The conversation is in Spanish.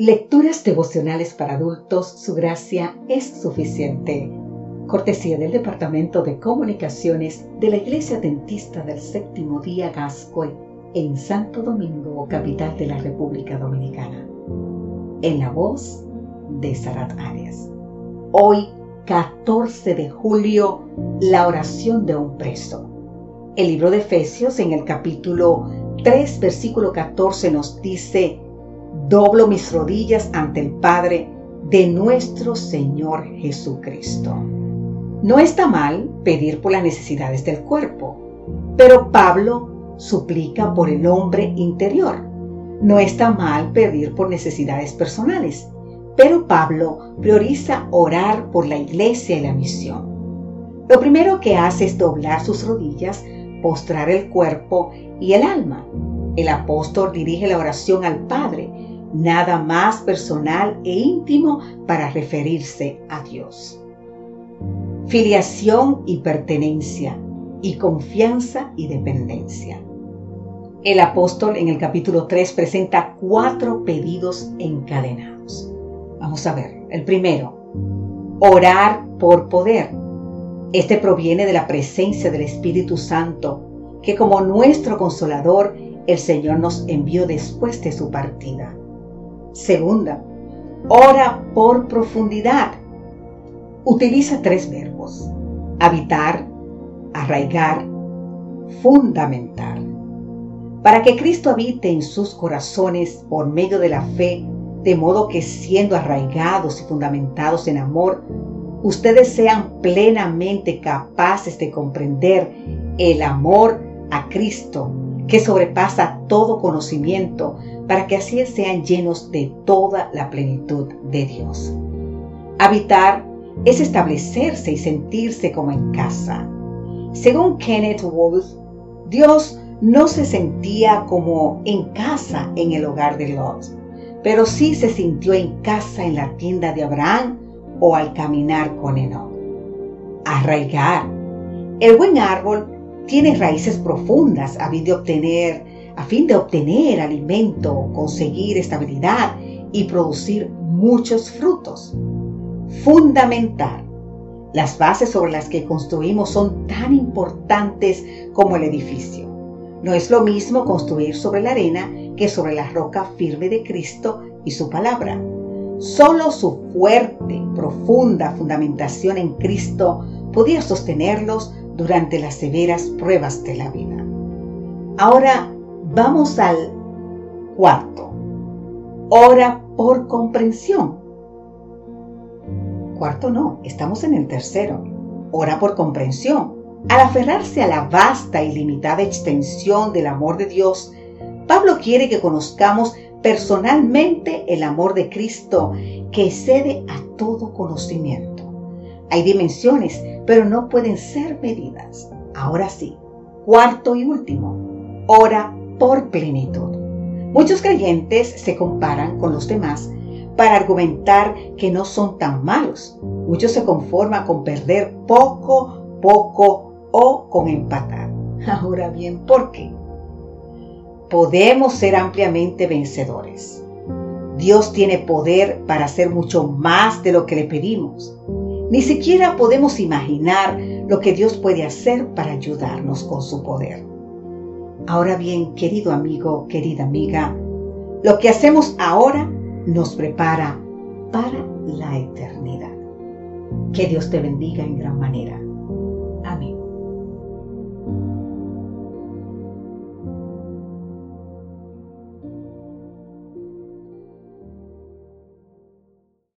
Lecturas devocionales para adultos, su gracia es suficiente. Cortesía del Departamento de Comunicaciones de la Iglesia Dentista del Séptimo Día Gascoy en Santo Domingo, capital de la República Dominicana. En la voz de Sarat Arias. Hoy, 14 de julio, la oración de un preso. El libro de Efesios en el capítulo 3, versículo 14 nos dice, doblo mis rodillas ante el Padre de nuestro Señor Jesucristo. No está mal pedir por las necesidades del cuerpo, pero Pablo suplica por el hombre interior. No está mal pedir por necesidades personales, pero Pablo prioriza orar por la iglesia y la misión. Lo primero que hace es doblar sus rodillas, postrar el cuerpo y el alma. El apóstol dirige la oración al Padre nada más personal e íntimo para referirse a Dios. Filiación y pertenencia, y confianza y dependencia. El apóstol en el capítulo 3 presenta cuatro pedidos encadenados. Vamos a ver. El primero, orar por poder. Este proviene de la presencia del Espíritu Santo, que como nuestro consolador, el Señor nos envió después de su partida. Segunda, ora por profundidad. Utiliza tres verbos. Habitar, arraigar, fundamentar. Para que Cristo habite en sus corazones por medio de la fe, de modo que siendo arraigados y fundamentados en amor, ustedes sean plenamente capaces de comprender el amor a Cristo que sobrepasa todo conocimiento, para que así sean llenos de toda la plenitud de Dios. Habitar es establecerse y sentirse como en casa. Según Kenneth Wolf, Dios no se sentía como en casa en el hogar de Lot, pero sí se sintió en casa en la tienda de Abraham o al caminar con Enoch. Arraigar. El buen árbol tiene raíces profundas a fin de obtener, a fin de obtener alimento, conseguir estabilidad y producir muchos frutos. Fundamental. Las bases sobre las que construimos son tan importantes como el edificio. No es lo mismo construir sobre la arena que sobre la roca firme de Cristo y su palabra. Solo su fuerte, profunda fundamentación en Cristo podía sostenerlos durante las severas pruebas de la vida. Ahora vamos al cuarto. Ora por comprensión. Cuarto no, estamos en el tercero. Ora por comprensión. Al aferrarse a la vasta y limitada extensión del amor de Dios, Pablo quiere que conozcamos personalmente el amor de Cristo que excede a todo conocimiento. Hay dimensiones, pero no pueden ser medidas. Ahora sí, cuarto y último, ora por plenitud. Muchos creyentes se comparan con los demás para argumentar que no son tan malos. Muchos se conforman con perder poco, poco o con empatar. Ahora bien, ¿por qué? Podemos ser ampliamente vencedores. Dios tiene poder para hacer mucho más de lo que le pedimos. Ni siquiera podemos imaginar lo que Dios puede hacer para ayudarnos con su poder. Ahora bien, querido amigo, querida amiga, lo que hacemos ahora nos prepara para la eternidad. Que Dios te bendiga en gran manera.